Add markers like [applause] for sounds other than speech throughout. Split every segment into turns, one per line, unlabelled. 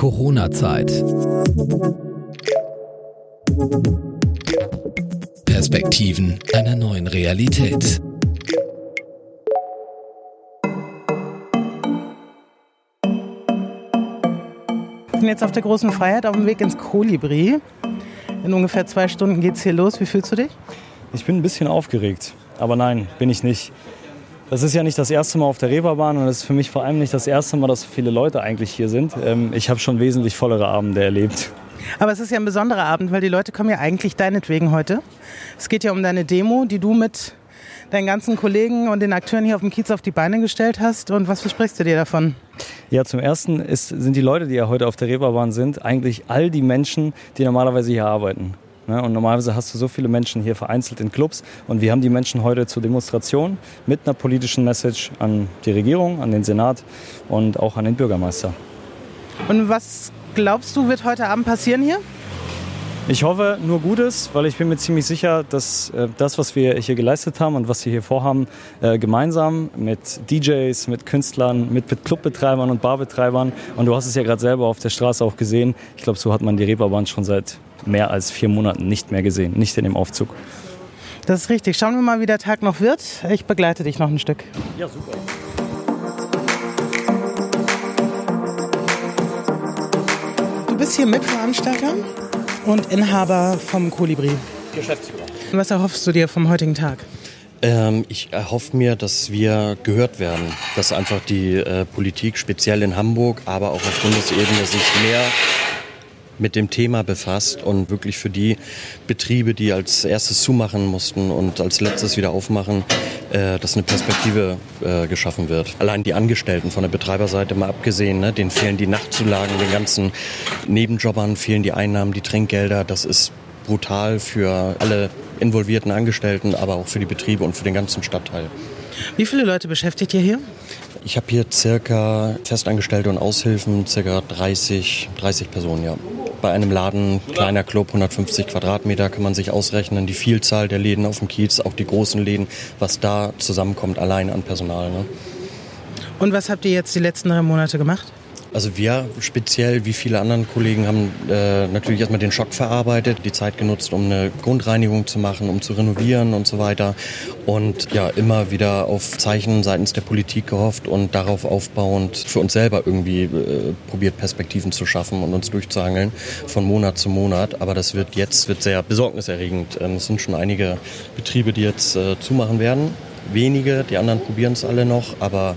Corona-Zeit. Perspektiven einer neuen Realität.
Ich bin jetzt auf der großen Freiheit auf dem Weg ins Kolibri. In ungefähr zwei Stunden geht es hier los. Wie fühlst du dich?
Ich bin ein bisschen aufgeregt, aber nein, bin ich nicht. Das ist ja nicht das erste Mal auf der Reeperbahn und es ist für mich vor allem nicht das erste Mal, dass so viele Leute eigentlich hier sind. Ähm, ich habe schon wesentlich vollere Abende erlebt.
Aber es ist ja ein besonderer Abend, weil die Leute kommen ja eigentlich deinetwegen heute. Es geht ja um deine Demo, die du mit deinen ganzen Kollegen und den Akteuren hier auf dem Kiez auf die Beine gestellt hast. Und was versprichst du dir davon?
Ja, zum Ersten ist, sind die Leute, die ja heute auf der Reeperbahn sind, eigentlich all die Menschen, die normalerweise hier arbeiten. Ne? Und normalerweise hast du so viele Menschen hier vereinzelt in Clubs. Und wir haben die Menschen heute zur Demonstration mit einer politischen Message an die Regierung, an den Senat und auch an den Bürgermeister.
Und was glaubst du, wird heute Abend passieren hier?
Ich hoffe nur Gutes, weil ich bin mir ziemlich sicher, dass äh, das, was wir hier geleistet haben und was wir hier vorhaben, äh, gemeinsam mit DJs, mit Künstlern, mit Clubbetreibern und Barbetreibern, und du hast es ja gerade selber auf der Straße auch gesehen, ich glaube, so hat man die Reeperbahn schon seit mehr als vier Monaten nicht mehr gesehen, nicht in dem Aufzug.
Das ist richtig. Schauen wir mal, wie der Tag noch wird. Ich begleite dich noch ein Stück.
Ja, super.
Du bist hier Mitveranstalter und Inhaber vom Kolibri.
Geschäftsführer.
Was erhoffst du dir vom heutigen Tag?
Ähm, ich erhoffe mir, dass wir gehört werden, dass einfach die äh, Politik, speziell in Hamburg, aber auch auf Bundesebene, sich mehr mit dem Thema befasst und wirklich für die Betriebe, die als erstes zumachen mussten und als letztes wieder aufmachen, äh, dass eine Perspektive äh, geschaffen wird. Allein die Angestellten von der Betreiberseite mal abgesehen, ne, denen fehlen die Nachtzulagen, den ganzen Nebenjobbern fehlen die Einnahmen, die Trinkgelder. Das ist brutal für alle involvierten Angestellten, aber auch für die Betriebe und für den ganzen Stadtteil.
Wie viele Leute beschäftigt ihr hier?
Ich habe hier circa Festangestellte und Aushilfen, circa 30, 30 Personen, ja. Bei einem Laden, kleiner Club, 150 Quadratmeter, kann man sich ausrechnen, die Vielzahl der Läden auf dem Kiez, auch die großen Läden, was da zusammenkommt, allein an Personal. Ne?
Und was habt ihr jetzt die letzten drei Monate gemacht?
Also wir speziell, wie viele anderen Kollegen, haben äh, natürlich erstmal den Schock verarbeitet, die Zeit genutzt, um eine Grundreinigung zu machen, um zu renovieren und so weiter. Und ja, immer wieder auf Zeichen seitens der Politik gehofft und darauf aufbauend für uns selber irgendwie äh, probiert, Perspektiven zu schaffen und uns durchzuhangeln von Monat zu Monat. Aber das wird jetzt wird sehr besorgniserregend. Ähm, es sind schon einige Betriebe, die jetzt äh, zumachen werden wenige, die anderen probieren es alle noch, aber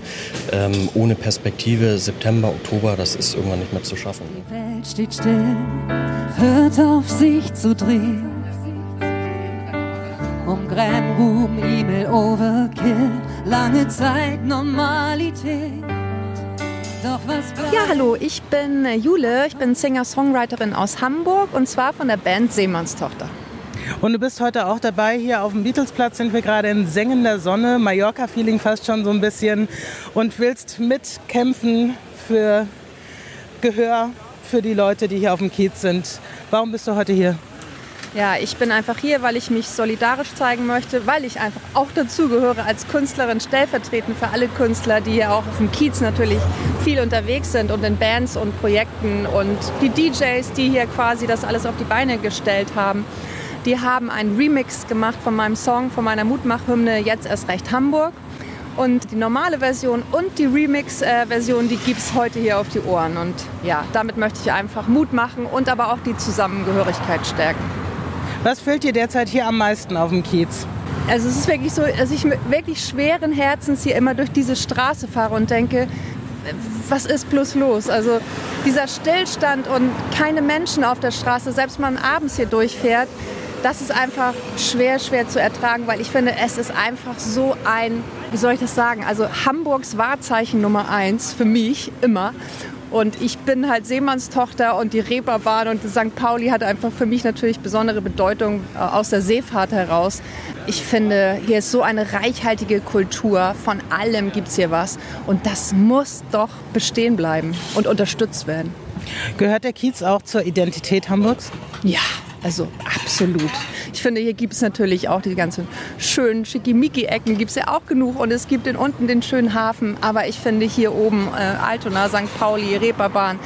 ähm, ohne Perspektive September, Oktober, das ist irgendwann nicht mehr zu schaffen.
Die Welt steht still, hört auf sich zu drehen. Um Grand Ruhm, E-Mail, Overkill, lange Zeit Normalität.
Ja, hallo, ich bin Jule, ich bin Singer-Songwriterin aus Hamburg und zwar von der Band Seemannstochter.
Und du bist heute auch dabei. Hier auf dem Beatlesplatz sind wir gerade in sengender Sonne, Mallorca-Feeling fast schon so ein bisschen. Und willst mitkämpfen für Gehör für die Leute, die hier auf dem Kiez sind. Warum bist du heute hier?
Ja, ich bin einfach hier, weil ich mich solidarisch zeigen möchte, weil ich einfach auch dazugehöre als Künstlerin, stellvertretend für alle Künstler, die hier auch auf dem Kiez natürlich viel unterwegs sind und in Bands und Projekten und die DJs, die hier quasi das alles auf die Beine gestellt haben. Die haben einen Remix gemacht von meinem Song, von meiner Mutmachhymne Jetzt erst recht Hamburg. Und die normale Version und die Remix-Version, die gibt es heute hier auf die Ohren. Und ja, damit möchte ich einfach Mut machen und aber auch die Zusammengehörigkeit stärken.
Was fehlt dir derzeit hier am meisten auf dem Kiez?
Also es ist wirklich so, dass ich mit wirklich schweren Herzens hier immer durch diese Straße fahre und denke, was ist bloß los? Also dieser Stillstand und keine Menschen auf der Straße, selbst wenn man abends hier durchfährt, das ist einfach schwer, schwer zu ertragen, weil ich finde, es ist einfach so ein, wie soll ich das sagen, also Hamburgs Wahrzeichen Nummer eins für mich immer. Und ich bin halt Seemannstochter und die Reeperbahn und St. Pauli hat einfach für mich natürlich besondere Bedeutung äh, aus der Seefahrt heraus. Ich finde, hier ist so eine reichhaltige Kultur. Von allem gibt es hier was. Und das muss doch bestehen bleiben und unterstützt werden.
Gehört der Kiez auch zur Identität Hamburgs?
Ja, also absolut. Ich finde, hier gibt es natürlich auch die ganzen schönen Schickimicki-Ecken, gibt es ja auch genug. Und es gibt in unten den schönen Hafen. Aber ich finde hier oben äh, Altona, St. Pauli, Reeperbahn,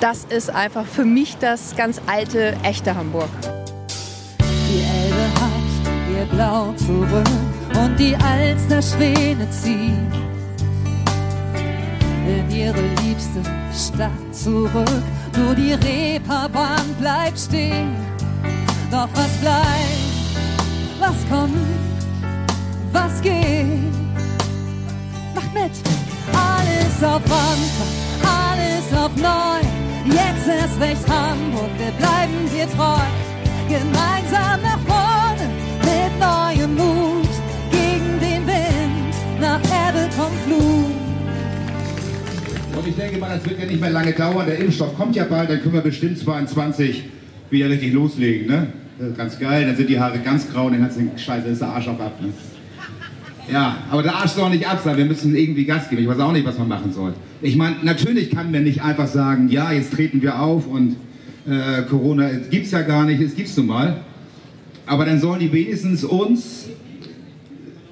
das ist einfach für mich das ganz alte, echte Hamburg.
Die Elbe hat ihr Blau zurück und die Alster Schwäne ziehen in ihre liebste Stadt zurück. Nur die Reeperbahn bleibt stehen. Doch was bleibt, was kommt, was geht? Macht mit! Alles auf Anfang, alles auf neu. Jetzt ist recht Hamburg, wir bleiben dir treu. Gemeinsam nach vorne mit neuem Mut. Gegen den Wind, nach Ebbe kommt Flut.
Und ich denke mal, das wird ja nicht mehr lange dauern. Der Impfstoff kommt ja bald, dann können wir bestimmt 22 wieder richtig loslegen. Ne? Ist ganz geil, dann sind die Haare ganz grau und den ganzen Scheiße ist der Arsch auch ab. Ne? Ja, aber der Arsch soll nicht ab sein. Wir müssen irgendwie Gas geben. Ich weiß auch nicht, was man machen soll. Ich meine, natürlich kann man nicht einfach sagen, ja, jetzt treten wir auf und äh, Corona es ja gar nicht, es gibt's nun mal. Aber dann sollen die wenigstens uns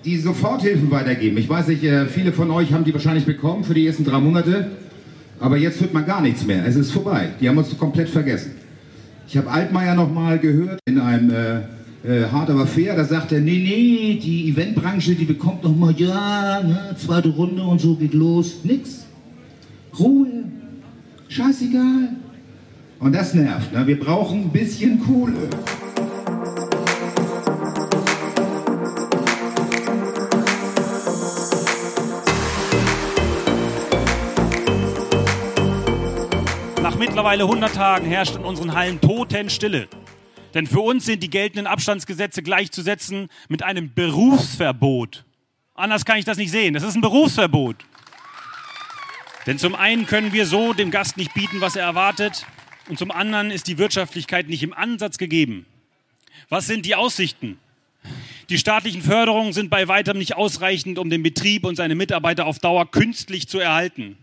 die Soforthilfen weitergeben. Ich weiß nicht, äh, viele von euch haben die wahrscheinlich bekommen für die ersten drei Monate. Aber jetzt hört man gar nichts mehr. Es ist vorbei. Die haben uns komplett vergessen. Ich habe Altmaier noch mal gehört in einem äh, äh, Hard aber fair, da sagt er, nee, nee, die Eventbranche, die bekommt noch mal, ja, ne, zweite Runde und so geht los. Nix. Ruhe. Scheißegal. Und das nervt. Ne? Wir brauchen ein bisschen Kohle.
Mittlerweile 100 Tagen herrscht in unseren Hallen Totenstille. Denn für uns sind die geltenden Abstandsgesetze gleichzusetzen mit einem Berufsverbot. Anders kann ich das nicht sehen. Das ist ein Berufsverbot. Denn zum einen können wir so dem Gast nicht bieten, was er erwartet, und zum anderen ist die Wirtschaftlichkeit nicht im Ansatz gegeben. Was sind die Aussichten? Die staatlichen Förderungen sind bei weitem nicht ausreichend, um den Betrieb und seine Mitarbeiter auf Dauer künstlich zu erhalten.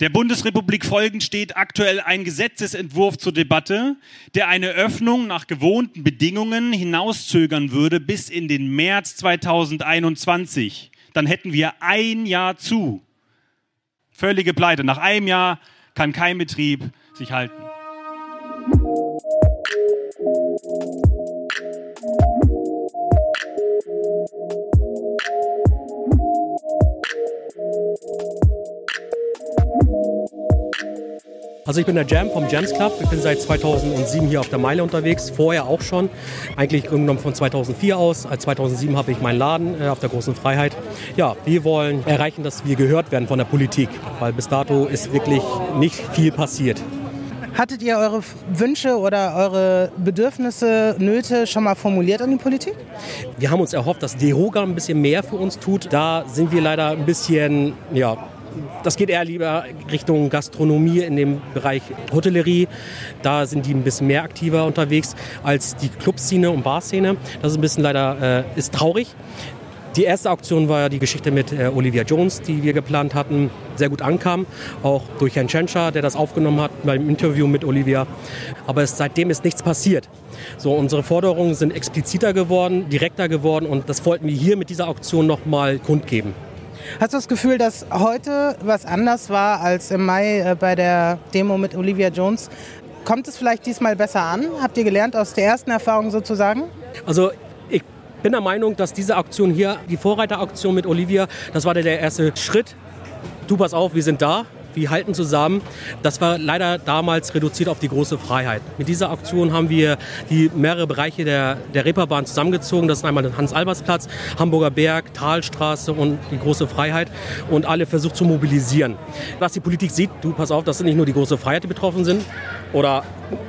Der Bundesrepublik folgend steht aktuell ein Gesetzesentwurf zur Debatte, der eine Öffnung nach gewohnten Bedingungen hinauszögern würde bis in den März 2021. Dann hätten wir ein Jahr zu. Völlige Pleite. Nach einem Jahr kann kein Betrieb sich halten.
Also ich bin der Jam vom Jams Club. Ich bin seit 2007 hier auf der Meile unterwegs, vorher auch schon. Eigentlich genommen von 2004 aus. Als 2007 habe ich meinen Laden äh, auf der Großen Freiheit. Ja, wir wollen erreichen, dass wir gehört werden von der Politik, weil bis dato ist wirklich nicht viel passiert.
Hattet ihr eure Wünsche oder eure Bedürfnisse, Nöte schon mal formuliert an die Politik?
Wir haben uns erhofft, dass DEHOGA ein bisschen mehr für uns tut. Da sind wir leider ein bisschen, ja, das geht eher lieber Richtung Gastronomie in dem Bereich Hotellerie. Da sind die ein bisschen mehr aktiver unterwegs als die Clubszene und Barszene. Das ist ein bisschen leider äh, ist traurig. Die erste Auktion war ja die Geschichte mit äh, Olivia Jones, die wir geplant hatten, sehr gut ankam, auch durch Herrn Tschentscher, der das aufgenommen hat beim Interview mit Olivia. Aber es, seitdem ist nichts passiert. So, unsere Forderungen sind expliziter geworden, direkter geworden und das wollten wir hier mit dieser Auktion nochmal kundgeben.
Hast du das Gefühl, dass heute was anders war als im Mai äh, bei der Demo mit Olivia Jones? Kommt es vielleicht diesmal besser an? Habt ihr gelernt aus der ersten Erfahrung sozusagen?
Also ich bin der Meinung, dass diese Auktion hier, die Vorreiterauktion mit Olivia, das war der erste Schritt. Du pass auf, wir sind da. Wir halten zusammen. Das war leider damals reduziert auf die große Freiheit. Mit dieser Auktion haben wir die mehrere Bereiche der, der Reeperbahn zusammengezogen. Das ist einmal der Hans-Albers-Platz, Hamburger Berg, Talstraße und die große Freiheit. Und alle versucht zu mobilisieren. Was die Politik sieht, du pass auf, das sind nicht nur die große Freiheit, die betroffen sind oder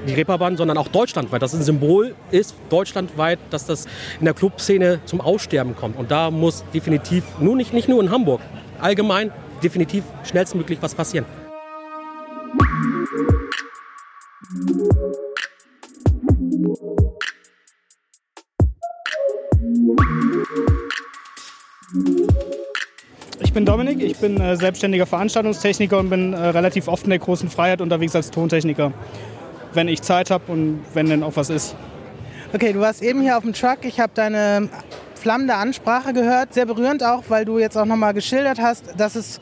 die Reeperbahn, sondern auch deutschlandweit. Das ein Symbol ist deutschlandweit, dass das in der Clubszene zum Aussterben kommt. Und da muss definitiv, nur nicht, nicht nur in Hamburg, allgemein definitiv schnellstmöglich was passieren.
Ich bin Dominik, ich bin äh, selbstständiger Veranstaltungstechniker und bin äh, relativ oft in der großen Freiheit unterwegs als Tontechniker, wenn ich Zeit habe und wenn denn auch was ist.
Okay, du warst eben hier auf dem Truck. Ich habe deine flammende Ansprache gehört. Sehr berührend auch, weil du jetzt auch nochmal geschildert hast, dass es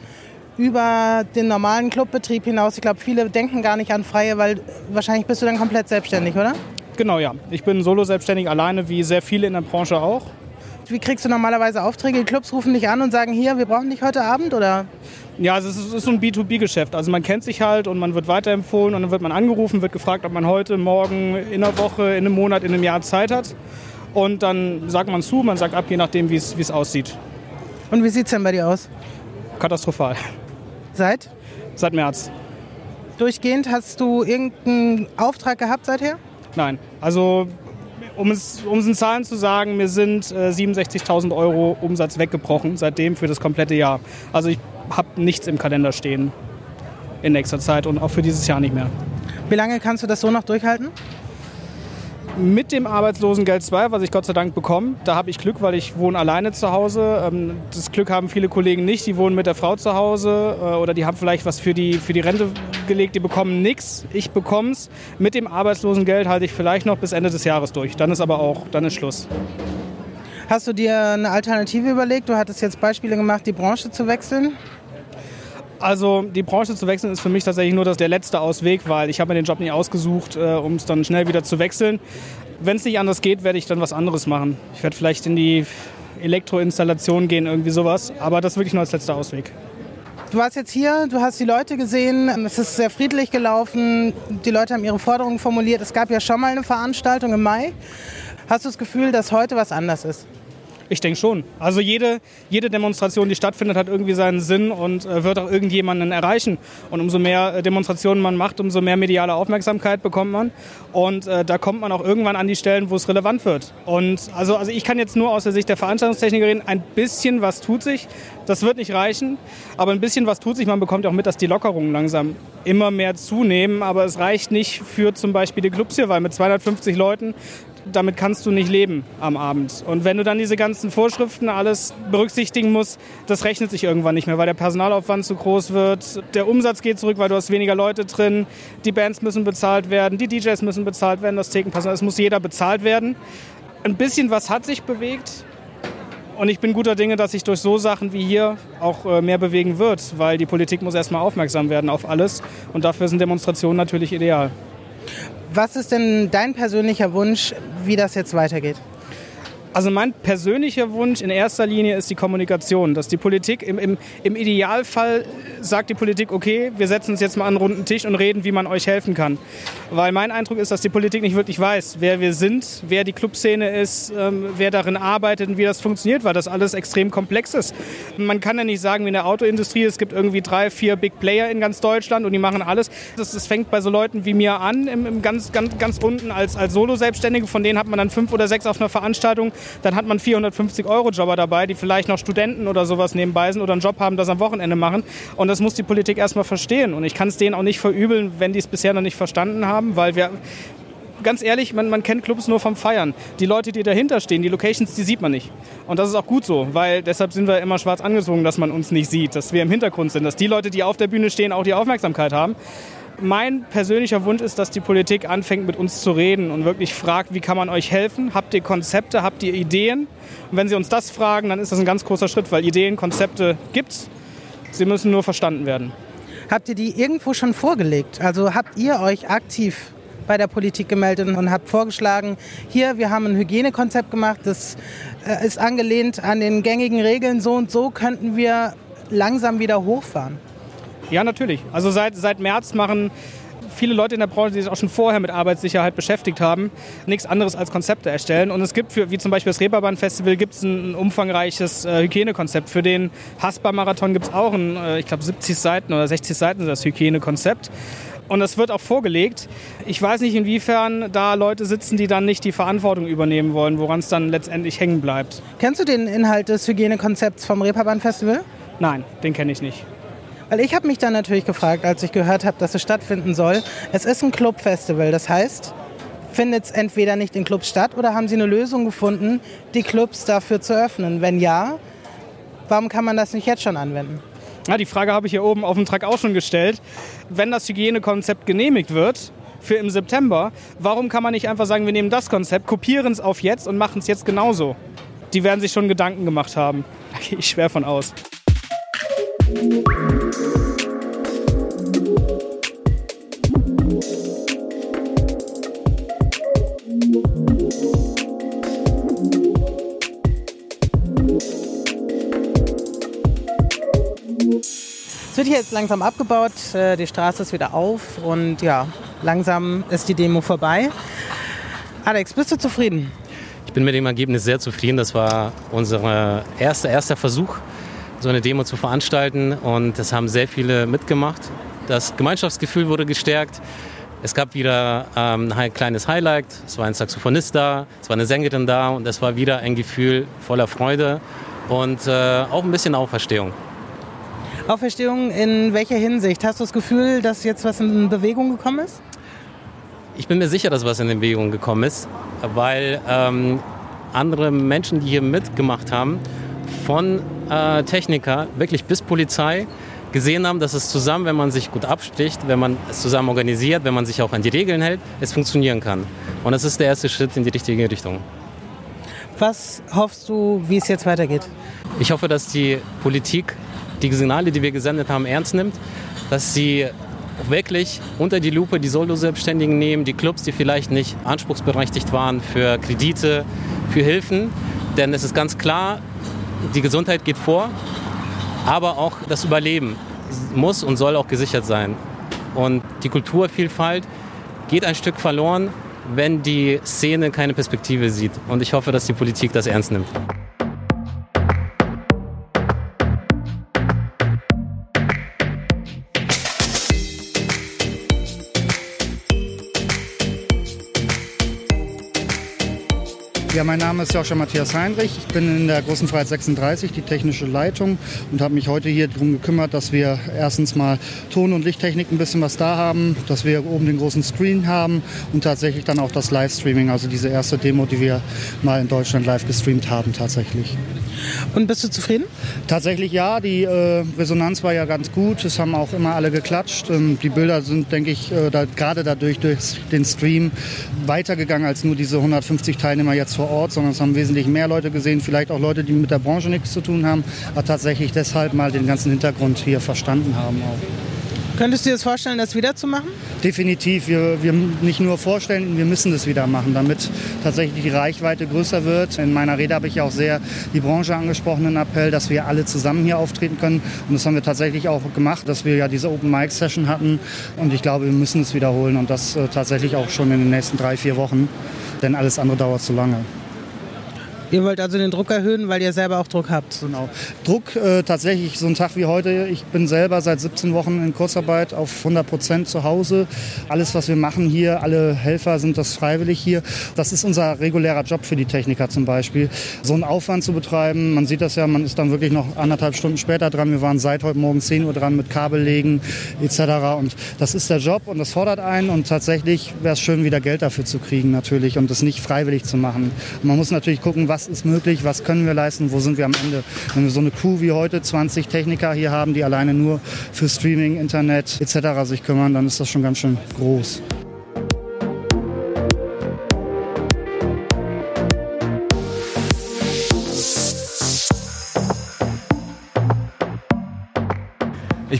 über den normalen Clubbetrieb hinaus. Ich glaube, viele denken gar nicht an Freie, weil wahrscheinlich bist du dann komplett selbstständig, oder?
Genau, ja. Ich bin solo selbstständig alleine, wie sehr viele in der Branche auch.
Wie kriegst du normalerweise Aufträge? Die Clubs rufen dich an und sagen, hier, wir brauchen dich heute Abend, oder?
Ja, also es ist, es ist so ein B2B-Geschäft. Also man kennt sich halt und man wird weiterempfohlen und dann wird man angerufen, wird gefragt, ob man heute, morgen, in einer Woche, in einem Monat, in einem Jahr Zeit hat. Und dann sagt man zu, man sagt ab, je nachdem, wie es aussieht.
Und wie sieht es denn bei dir aus?
Katastrophal.
Seit?
Seit März.
Durchgehend hast du irgendeinen Auftrag gehabt seither?
Nein. Also, um es, um es in Zahlen zu sagen, mir sind äh, 67.000 Euro Umsatz weggebrochen seitdem für das komplette Jahr. Also ich habe nichts im Kalender stehen in nächster Zeit und auch für dieses Jahr nicht mehr.
Wie lange kannst du das so noch durchhalten?
Mit dem Arbeitslosengeld 2, was ich Gott sei Dank bekomme, da habe ich Glück, weil ich wohne alleine zu Hause. Ähm, Das Glück haben viele Kollegen nicht, die wohnen mit der Frau zu Hause äh, oder die haben vielleicht was für die, für die Rente gelegt, die bekommen nichts. Ich bekomme es. Mit dem Arbeitslosengeld halte ich vielleicht noch bis Ende des Jahres durch. Dann ist aber auch, dann ist Schluss.
Hast du dir eine Alternative überlegt? Du hattest jetzt Beispiele gemacht, die Branche zu wechseln.
Also die Branche zu wechseln ist für mich tatsächlich nur das, der letzte Ausweg, weil ich habe mir den Job nicht ausgesucht, äh, um es dann schnell wieder zu wechseln. Wenn es nicht anders geht, werde ich dann was anderes machen. Ich werde vielleicht in die Elektroinstallation gehen, irgendwie sowas. Aber das wirklich nur als letzter Ausweg.
Du warst jetzt hier, du hast die Leute gesehen, es ist sehr friedlich gelaufen, die Leute haben ihre Forderungen formuliert. Es gab ja schon mal eine Veranstaltung im Mai. Hast du das Gefühl, dass heute was anders ist?
Ich denke schon. Also jede, jede Demonstration, die stattfindet, hat irgendwie seinen Sinn und äh, wird auch irgendjemanden erreichen. Und umso mehr äh, Demonstrationen man macht, umso mehr mediale Aufmerksamkeit bekommt man. Und äh, da kommt man auch irgendwann an die Stellen, wo es relevant wird. Und also, also ich kann jetzt nur aus der Sicht der Veranstaltungstechnikerin ein bisschen was tut sich. Das wird nicht reichen, aber ein bisschen was tut sich. Man bekommt auch mit, dass die Lockerungen langsam immer mehr zunehmen. Aber es reicht nicht für zum Beispiel die Clubs hier, weil mit 250 Leuten damit kannst du nicht leben am Abend. Und wenn du dann diese ganzen Vorschriften alles berücksichtigen musst, das rechnet sich irgendwann nicht mehr, weil der Personalaufwand zu groß wird, der Umsatz geht zurück, weil du hast weniger Leute drin, die Bands müssen bezahlt werden, die DJs müssen bezahlt werden, das Thekenpersonal, es muss jeder bezahlt werden. Ein bisschen was hat sich bewegt. Und ich bin guter Dinge, dass sich durch so Sachen wie hier auch äh, mehr bewegen wird, weil die Politik muss erstmal aufmerksam werden auf alles. Und dafür sind Demonstrationen natürlich ideal.
Was ist denn dein persönlicher Wunsch, wie das jetzt weitergeht?
Also mein persönlicher Wunsch in erster Linie ist die Kommunikation, dass die Politik im, im, im Idealfall sagt die Politik, okay, wir setzen uns jetzt mal an einen runden Tisch und reden, wie man euch helfen kann. Weil mein Eindruck ist, dass die Politik nicht wirklich weiß, wer wir sind, wer die Clubszene ist, ähm, wer darin arbeitet und wie das funktioniert, weil das alles extrem komplex ist. Man kann ja nicht sagen, wie in der Autoindustrie, es gibt irgendwie drei, vier Big Player in ganz Deutschland und die machen alles. Das, das fängt bei so Leuten wie mir an, im, im ganz, ganz, ganz unten als, als Solo-Selbstständige, von denen hat man dann fünf oder sechs auf einer Veranstaltung dann hat man 450 Euro Jobber dabei, die vielleicht noch Studenten oder sowas nebenbei sind oder einen Job haben, das am Wochenende machen. Und das muss die Politik erstmal verstehen. Und ich kann es denen auch nicht verübeln, wenn die es bisher noch nicht verstanden haben, weil wir ganz ehrlich, man, man, kennt Clubs nur vom Feiern. Die Leute, die dahinter stehen, die Locations, die sieht man nicht. Und das ist auch gut so, weil deshalb sind wir immer schwarz angezogen, dass man uns nicht sieht, dass wir im Hintergrund sind, dass die Leute, die auf der Bühne stehen, auch die Aufmerksamkeit haben. Mein persönlicher Wunsch ist, dass die Politik anfängt, mit uns zu reden und wirklich fragt, wie kann man euch helfen? Habt ihr Konzepte? Habt ihr Ideen? Und wenn sie uns das fragen, dann ist das ein ganz großer Schritt, weil Ideen, Konzepte gibt's. Sie müssen nur verstanden werden.
Habt ihr die irgendwo schon vorgelegt? Also habt ihr euch aktiv bei der Politik gemeldet und habt vorgeschlagen, hier, wir haben ein Hygienekonzept gemacht, das äh, ist angelehnt an den gängigen Regeln, so und so könnten wir langsam wieder hochfahren?
Ja, natürlich. Also seit, seit März machen viele Leute in der Branche, die sich auch schon vorher mit Arbeitssicherheit beschäftigt haben, nichts anderes als Konzepte erstellen. Und es gibt, für, wie zum Beispiel das Reeperbahn Festival, gibt es ein umfangreiches äh, Hygienekonzept. Für den Haspa-Marathon gibt es auch ein, äh, ich glaube, 70 Seiten oder 60 Seiten das Hygienekonzept. Und das wird auch vorgelegt. Ich weiß nicht, inwiefern da Leute sitzen, die dann nicht die Verantwortung übernehmen wollen, woran es dann letztendlich hängen bleibt.
Kennst du den Inhalt des Hygienekonzepts vom Reeperbahn Festival?
Nein, den kenne ich nicht.
Weil ich habe mich dann natürlich gefragt, als ich gehört habe, dass es stattfinden soll. Es ist ein Clubfestival, das heißt, findet es entweder nicht in Clubs statt oder haben sie eine Lösung gefunden, die Clubs dafür zu öffnen? Wenn ja, warum kann man das nicht jetzt schon anwenden?
Ja, die Frage habe ich hier oben auf dem Track auch schon gestellt. Wenn das Hygienekonzept genehmigewird, für im September, warum kann man nicht einfach sagen, wir nehmen das Konzept, kopieren es auf jetzt und machen es jetzt genauso? Die werden sich schon Gedanken gemacht haben. Da gehe ich schwer von aus.
Es wird hier jetzt langsam abgebaut, äh, die Straße ist wieder auf und ja, langsam ist die Demo vorbei. Alex, bist du zufrieden?
Ich bin mit dem Ergebnis sehr zufrieden. Das war unser äh, erster, erster Versuch, so eine Demo zu veranstalten und es haben sehr viele mitgemacht. Das Gemeinschaftsgefühl wurde gestärkt. Es gab wieder ähm, ein kleines Highlight. Es war ein Saxophonist da, es war eine Sängerin da und es war wieder ein Gefühl voller Freude und äh, auch ein bisschen Auferstehung.
Auferstehung in welcher Hinsicht? Hast du das Gefühl, dass jetzt was in Bewegung gekommen ist?
Ich bin mir sicher, dass was in Bewegung gekommen ist, weil ähm, andere Menschen, die hier mitgemacht haben, von äh, Techniker wirklich bis Polizei, gesehen haben, dass es zusammen, wenn man sich gut abspricht, wenn man es zusammen organisiert, wenn man sich auch an die Regeln hält, es funktionieren kann. Und das ist der erste Schritt in die richtige Richtung.
Was hoffst du, wie es jetzt weitergeht?
Ich hoffe, dass die Politik die Signale, die wir gesendet haben, ernst nimmt, dass sie wirklich unter die Lupe die Solo-Selbstständigen nehmen, die Clubs, die vielleicht nicht anspruchsberechtigt waren für Kredite, für Hilfen. Denn es ist ganz klar, die Gesundheit geht vor, aber auch das Überleben muss und soll auch gesichert sein. Und die Kulturvielfalt geht ein Stück verloren, wenn die Szene keine Perspektive sieht. Und ich hoffe, dass die Politik das ernst nimmt.
Ja, mein Name ist Joscha Matthias Heinrich. Ich bin in der Großen Freiheit 36, die technische Leitung und habe mich heute hier darum gekümmert, dass wir erstens mal Ton- und Lichttechnik ein bisschen was da haben, dass wir oben den großen Screen haben und tatsächlich dann auch das Livestreaming, also diese erste Demo, die wir mal in Deutschland live gestreamt haben tatsächlich.
Und bist du zufrieden?
Tatsächlich ja, die äh, Resonanz war ja ganz gut. Es haben auch immer alle geklatscht. Ähm, die Bilder sind, denke ich, äh, da, gerade dadurch durch den Stream weitergegangen als nur diese 150 Teilnehmer jetzt vor Ort, sondern es haben wesentlich mehr Leute gesehen, vielleicht auch Leute, die mit der Branche nichts zu tun haben, aber tatsächlich deshalb mal den ganzen Hintergrund hier verstanden haben auch.
Könntest du dir das vorstellen, das wieder zu machen?
Definitiv. Wir, wir nicht nur vorstellen, wir müssen das wieder machen, damit tatsächlich die Reichweite größer wird. In meiner Rede habe ich auch sehr die Branche angesprochen, einen Appell, dass wir alle zusammen hier auftreten können. Und das haben wir tatsächlich auch gemacht, dass wir ja diese Open Mic Session hatten. Und ich glaube, wir müssen es wiederholen und das äh, tatsächlich auch schon in den nächsten drei, vier Wochen. Denn alles andere dauert zu lange.
Ihr wollt also den Druck erhöhen, weil ihr selber auch Druck habt.
Genau. Druck äh, tatsächlich so ein Tag wie heute. Ich bin selber seit 17 Wochen in Kurzarbeit auf 100 Prozent zu Hause. Alles, was wir machen hier, alle Helfer sind das freiwillig hier. Das ist unser regulärer Job für die Techniker zum Beispiel. So einen Aufwand zu betreiben, man sieht das ja, man ist dann wirklich noch anderthalb Stunden später dran. Wir waren seit heute Morgen 10 Uhr dran mit Kabellegen etc. Und das ist der Job und das fordert einen. Und tatsächlich wäre es schön, wieder Geld dafür zu kriegen natürlich und das nicht freiwillig zu machen. Man muss natürlich gucken, was ist möglich, was können wir leisten, wo sind wir am Ende. Wenn wir so eine Crew wie heute, 20 Techniker hier haben, die alleine nur für Streaming, Internet etc. sich kümmern, dann ist das schon ganz schön groß.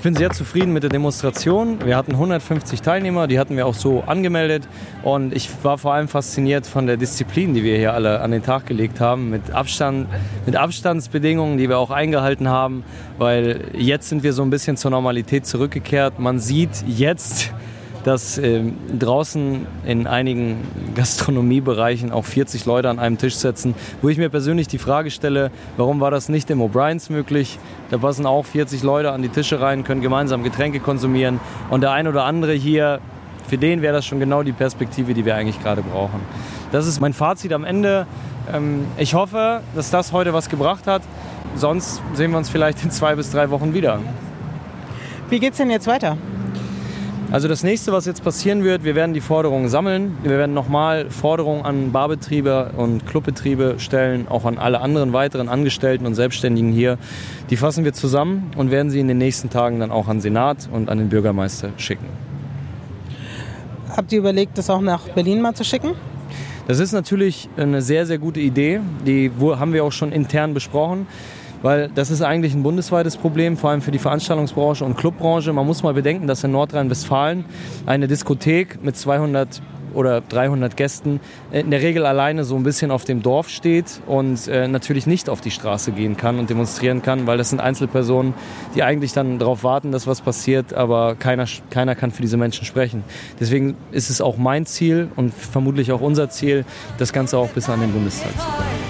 Ich bin sehr zufrieden mit der Demonstration. Wir hatten 150 Teilnehmer, die hatten wir auch so angemeldet. Und ich war vor allem fasziniert von der Disziplin, die wir hier alle an den Tag gelegt haben, mit, Abstand, mit Abstandsbedingungen, die wir auch eingehalten haben. Weil jetzt sind wir so ein bisschen zur Normalität zurückgekehrt. Man sieht jetzt, dass äh, draußen in einigen [laughs] Gastronomiebereichen auch 40 Leute an einem Tisch sitzen, wo ich mir persönlich die Frage stelle, warum war das nicht im O'Briens möglich? Da passen auch 40 Leute an die Tische rein, können gemeinsam Getränke konsumieren und der ein oder andere hier, für den wäre das schon genau die Perspektive, die wir eigentlich gerade brauchen. Das ist mein Fazit am Ende. Ähm, ich hoffe, dass das heute was gebracht hat. Sonst sehen wir uns vielleicht in zwei bis drei Wochen wieder.
Wie geht's denn jetzt weiter?
Also das nächste, was jetzt passieren wird, wir werden die Forderungen sammeln. Wir werden nochmal Forderungen an Barbetriebe und Clubbetriebe stellen, auch an alle anderen weiteren Angestellten und Selbstständigen hier. Die fassen wir zusammen und werden sie in den nächsten Tagen dann auch an den Senat und an den Bürgermeister schicken.
Habt ihr überlegt, das auch nach Berlin mal zu schicken?
Das ist natürlich eine sehr, sehr gute Idee. Die haben wir auch schon intern besprochen. Weil das ist eigentlich ein bundesweites Problem, vor allem für die Veranstaltungsbranche und Clubbranche. Man muss mal bedenken, dass in Nordrhein-Westfalen eine Diskothek mit 200 oder 300 Gästen in der Regel alleine so ein bisschen auf dem Dorf steht und äh, natürlich nicht auf die Straße gehen kann und demonstrieren kann, weil das sind Einzelpersonen, die eigentlich dann darauf warten, dass was passiert, aber keiner, keiner kann für diese Menschen sprechen. Deswegen ist es auch mein Ziel und vermutlich auch unser Ziel, das Ganze auch bis an den Bundestag zu bringen.